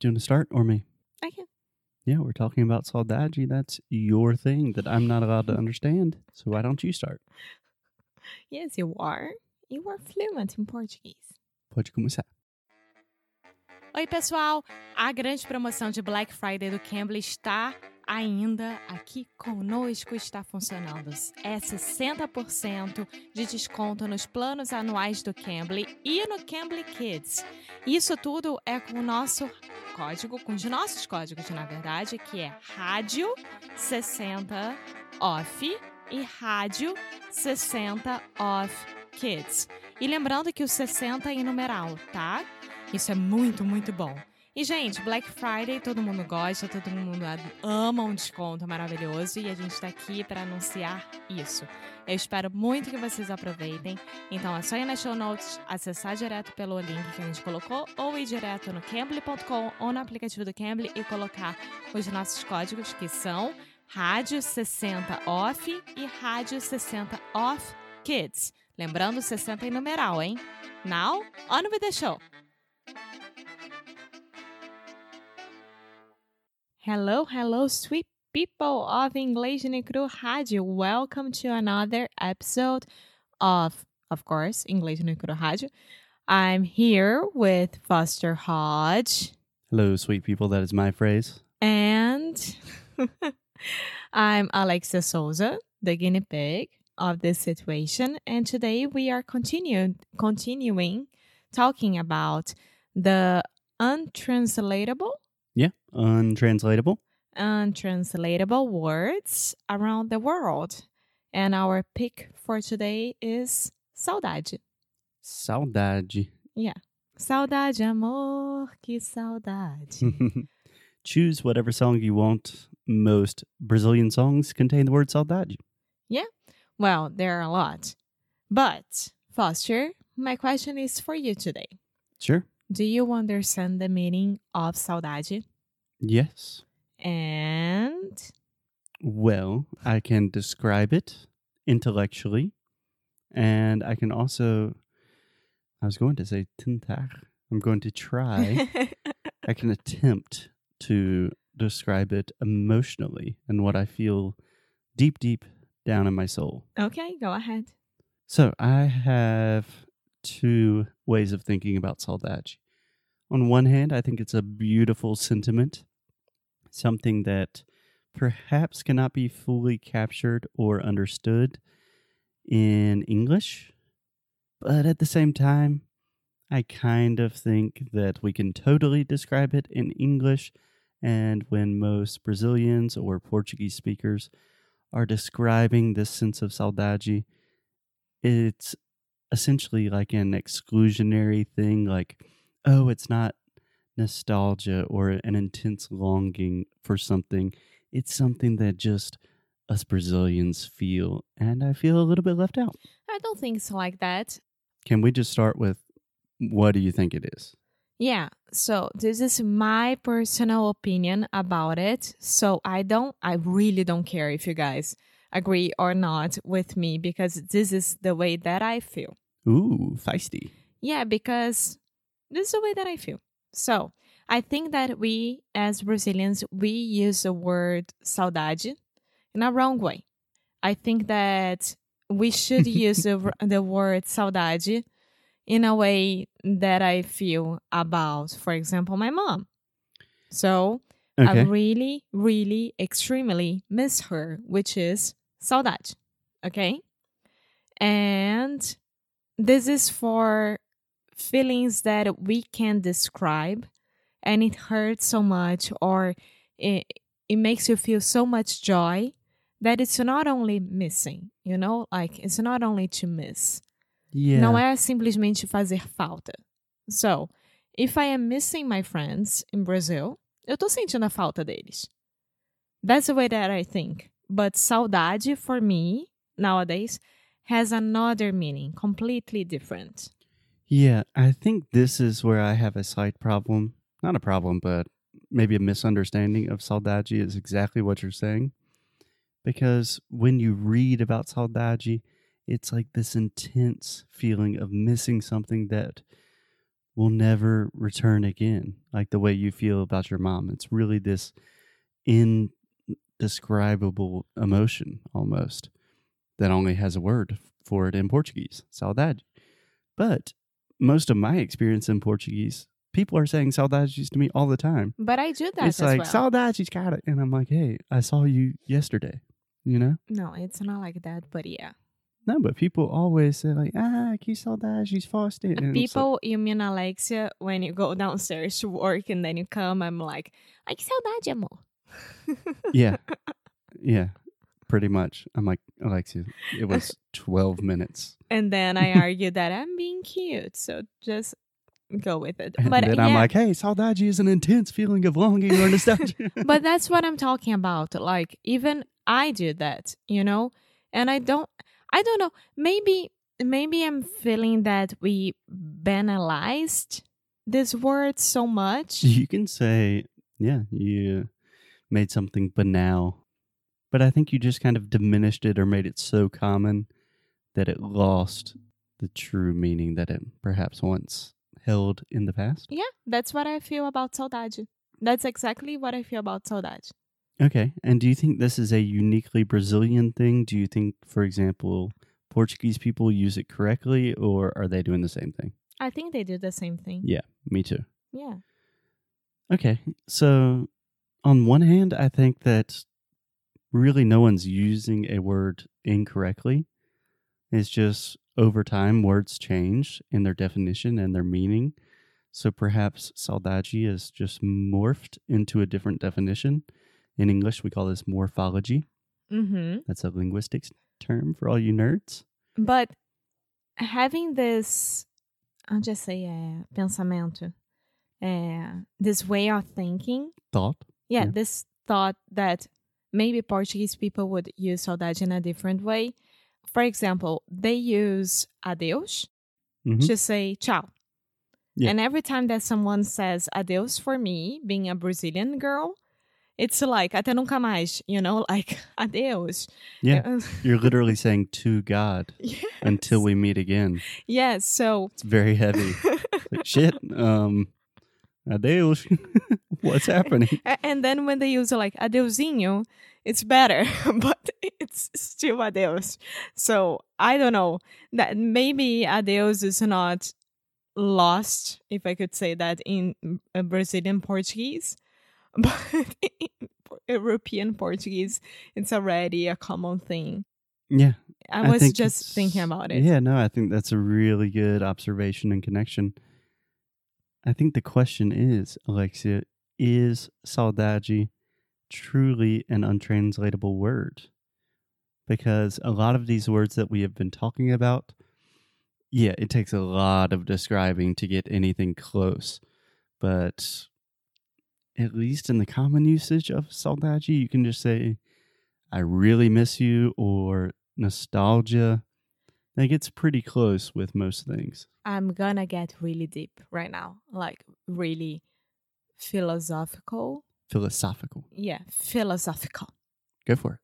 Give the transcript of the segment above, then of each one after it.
Do you want to start or me? I can. Yeah, we're talking about saudade. That's your thing that I'm not allowed to understand. So why don't you start? Yes, you are. You are fluent in Portuguese. Pode começar. Oi, pessoal! A grande promoção de Black Friday do Cambly está ainda aqui conosco, está funcionando. É 60% de desconto nos planos anuais do Cambly e no Cambly Kids. Isso tudo é com o nosso código, com os nossos códigos, na verdade, que é rádio 60 off e rádio 60 off kids. E lembrando que o 60 é em numeral, tá? Isso é muito, muito bom. E, gente, Black Friday todo mundo gosta, todo mundo ama um desconto maravilhoso e a gente está aqui para anunciar isso. Eu espero muito que vocês aproveitem. Então é só ir na show notes, acessar direto pelo link que a gente colocou ou ir direto no cambly.com ou no aplicativo do Cambly e colocar os nossos códigos que são Rádio 60 Off e Rádio 60 Off Kids. Lembrando 60 em numeral, hein? Now, on with the show! Hello, hello, sweet people of English Cru Rádio. Welcome to another episode of, of course, English Cru Rádio. I'm here with Foster Hodge. Hello, sweet people. That is my phrase. And I'm Alexia Souza, the guinea pig of this situation. And today we are continuing continuing talking about the untranslatable Yeah, untranslatable. untranslatable words around the world. And our pick for today is saudade. Saudade. Yeah. Saudade, amor, que saudade. Choose whatever song you want. Most Brazilian songs contain the word saudade. Yeah. Well, there are a lot. But, Foster, my question is for you today. Sure. Do you understand the meaning of saudade? Yes. And Well, I can describe it intellectually, and I can also. I was going to say tentar. I'm going to try. I can attempt to describe it emotionally and what I feel deep, deep down in my soul. okay, go ahead. So I have two ways of thinking about saudade. On one hand, I think it's a beautiful sentiment, something that perhaps cannot be fully captured or understood in English. But at the same time, I kind of think that we can totally describe it in English. And when most Brazilians or Portuguese speakers are describing this sense of saudade, it's essentially like an exclusionary thing, like, oh, it's not nostalgia or an intense longing for something. It's something that just us Brazilians feel. And I feel a little bit left out. I don't think it's like that. Can we just start with what do you think it is? Yeah, so this is my personal opinion about it. So I don't, I really don't care if you guys agree or not with me because this is the way that I feel. Ooh, feisty. Yeah, because this is the way that I feel. So I think that we, as Brazilians, we use the word saudade in a wrong way. I think that we should use the, the word saudade in a way that I feel about, for example, my mom. So I really, really, extremely miss her, which is saudade. Okay. And this is for feelings that we can describe and it hurts so much or it, it makes you feel so much joy that it's not only missing, you know? Like, it's not only to miss. yeah. Não é simplesmente fazer falta. So, if I am missing my friends in Brazil, eu tô sentindo a falta deles. That's the way that I think. But saudade for me nowadays has another meaning, completely different. Yeah, I think this is where I have a slight problem. Not a problem, but maybe a misunderstanding of saudade is exactly what you're saying. Because when you read about saudade, it's like this intense feeling of missing something that will never return again. Like the way you feel about your mom. It's really this indescribable emotion almost that only has a word for it in Portuguese, saudade. But most of my experience in Portuguese, people are saying saudades to me all the time. But I do that it's like well. saudades, got it, and I'm like, hey, I saw you yesterday. You know, no, it's not like that, but yeah. no, but people always say like, ah, que saudades, she's. And it's like, People, you mean Alexia, when you go downstairs to work and then you come, I'm like, ai que saudade, amor. yeah, yeah, pretty much. I'm like, Alexia, it was 12 minutes. And then I argue that I'm being cute, so just go with it. And but then yeah, I'm like, hey, saudade is an intense feeling of longing or nostalgia. but that's what I'm talking about. Like even I do that, you know, and I don't, I don't know. Maybe, maybe I'm feeling that we banalized this word so much. You can say, yeah, you made something banal, but I think you just kind of diminished it or made it so common that it lost the true meaning that it perhaps once held in the past. Yeah, that's what I feel about saudade. That's exactly what I feel about saudade. Okay. And do you think this is a uniquely Brazilian thing? Do you think, for example, Portuguese people use it correctly or are they doing the same thing? I think they do the same thing. Yeah, me too. Yeah. Okay. So, on one hand, I think that really no one's using a word incorrectly. It's just over time, words change in their definition and their meaning. So, perhaps saudade is just morphed into a different definition. In English, we call this morphology. Mm-hmm. That's a linguistics term for all you nerds. But having this, I'll just say, é, pensamento, é, this way of thinking, Thought. yeah, Yeah. this thought that maybe Portuguese people would use saudade in a different way. For example, they use adeus Mhm. to say ciao. Yeah. And every time that someone says adeus for me, being a Brazilian girl, it's like até nunca mais, you know, like adeus. Yeah. You're literally saying to God yes. until we meet again. Yes, so It's very heavy. Like, shit. Um, adeus. What's happening? And then when they use like adeusinho, it's better, but it's still adeus. So I don't know that maybe adeus is not lost, if I could say that in uh, Brazilian Portuguese, but in European Portuguese, it's already a common thing. Yeah. I I was think just thinking about it. Yeah, no, I think that's a really good observation and connection. I think the question is, Alexia, is saudade truly an untranslatable word? Because a lot of these words that we have been talking about, yeah, it takes a lot of describing to get anything close. But at least in the common usage of saudade, you can just say, I really miss you, or nostalgia. Like gets pretty close with most things. I'm gonna get really deep right now, like really philosophical. Philosophical. Yeah, philosophical. Go for it.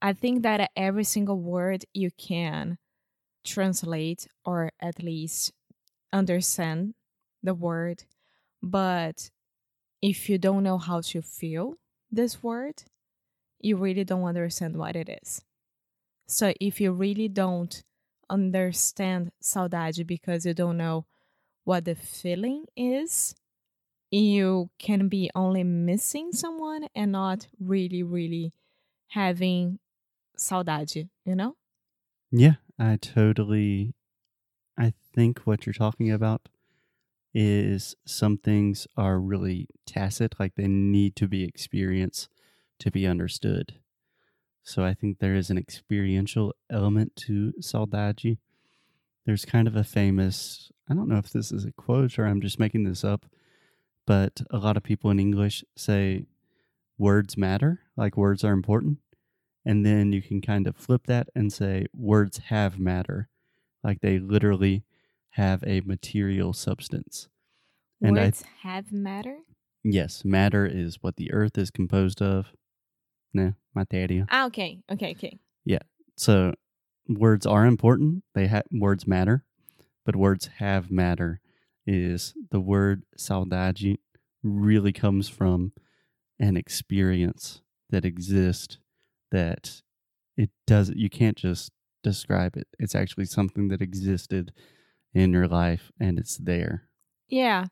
I think that every single word you can translate or at least understand the word, but if you don't know how to feel this word, you really don't understand what it is. So if you really don't understand saudade because you don't know what the feeling is, you can be only missing someone and not really, really having saudade, you know? Yeah, I totally. I think what you're talking about is some things are really tacit, like they need to be experienced to be understood. So I think there is an experiential element to saudade. There's kind of a famous, I don't know if this is a quote or I'm just making this up, but a lot of people in English say words matter, like words are important. And then you can kind of flip that and say words have matter, like they literally have a material substance. And words have matter? Yes, matter is what the earth is composed of. No, materia. Ah, okay, okay, okay. Yeah. So words are important. They have words matter, but words have matter. Is the word saudade really comes from an experience that exists that it does you can't just describe it. It's actually something that existed in your life and it's there. Yeah.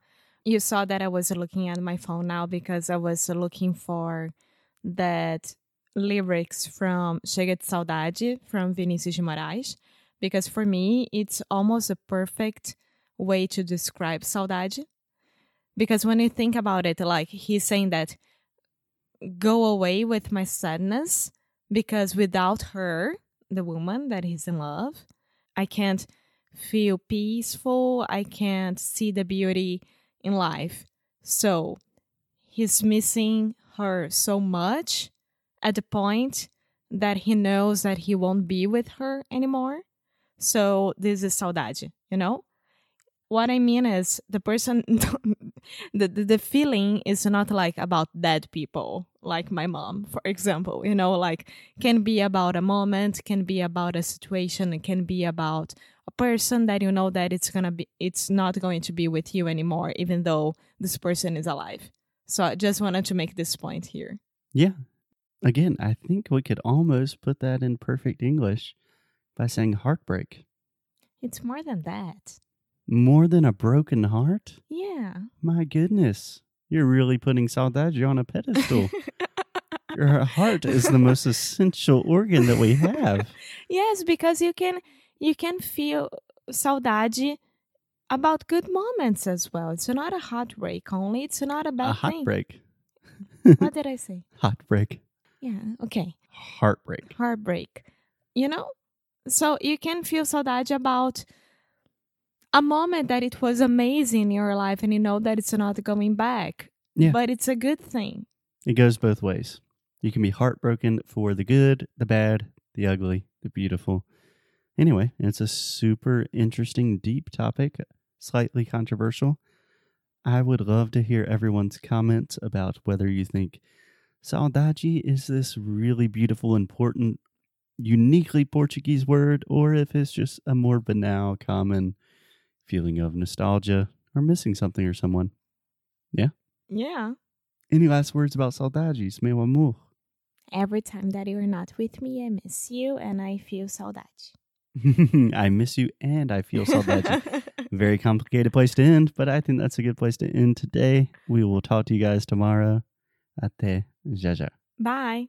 You saw that I was looking at my phone now because I was looking for that lyrics from Chega de Saudade from Vinicius de Moraes because for me it's almost a perfect way to describe saudade. Because when you think about it like he's saying that go away with my sadness because without her the woman that he's in love i can't feel peaceful i can't see the beauty in life. So he's missing her so much at the point that he knows that he won't be with her anymore. So this is saudade, you know? What I mean is the person the, the the feeling is not like about dead people, like my mom, for example. You know, like can be about a moment, can be about a situation, it can be about a person that you know that it's gonna be it's not going to be with you anymore, even though this person is alive. So I just wanted to make this point here. Yeah. Again, I think we could almost put that in perfect English by saying heartbreak. It's more than that. More than a broken heart? Yeah. My goodness. You're really putting saudade on a pedestal. Your heart is the most essential organ that we have. Yes, because you can you can feel saudade about good moments as well. It's not a heartbreak only. It's not a bad a heartbreak. what did I say? Heartbreak. Yeah. Okay. Heartbreak. Heartbreak. You know, so you can feel saudade about a moment that it was amazing in your life, and you know that it's not going back. Yeah. But it's a good thing. It goes both ways. You can be heartbroken for the good, the bad, the ugly, the beautiful. Anyway, it's a super interesting, deep topic slightly controversial. I would love to hear everyone's comments about whether you think saudade is this really beautiful, important, uniquely Portuguese word, or if it's just a more banal, common feeling of nostalgia or missing something or someone. Yeah? Yeah. Any last words about saudades, meu amor? Every time that you're not with me, I miss you and I feel saudade. I miss you and I feel saudade. Very complicated place to end, but I think that's a good place to end today. We will talk to you guys tomorrow. Até já já. Bye.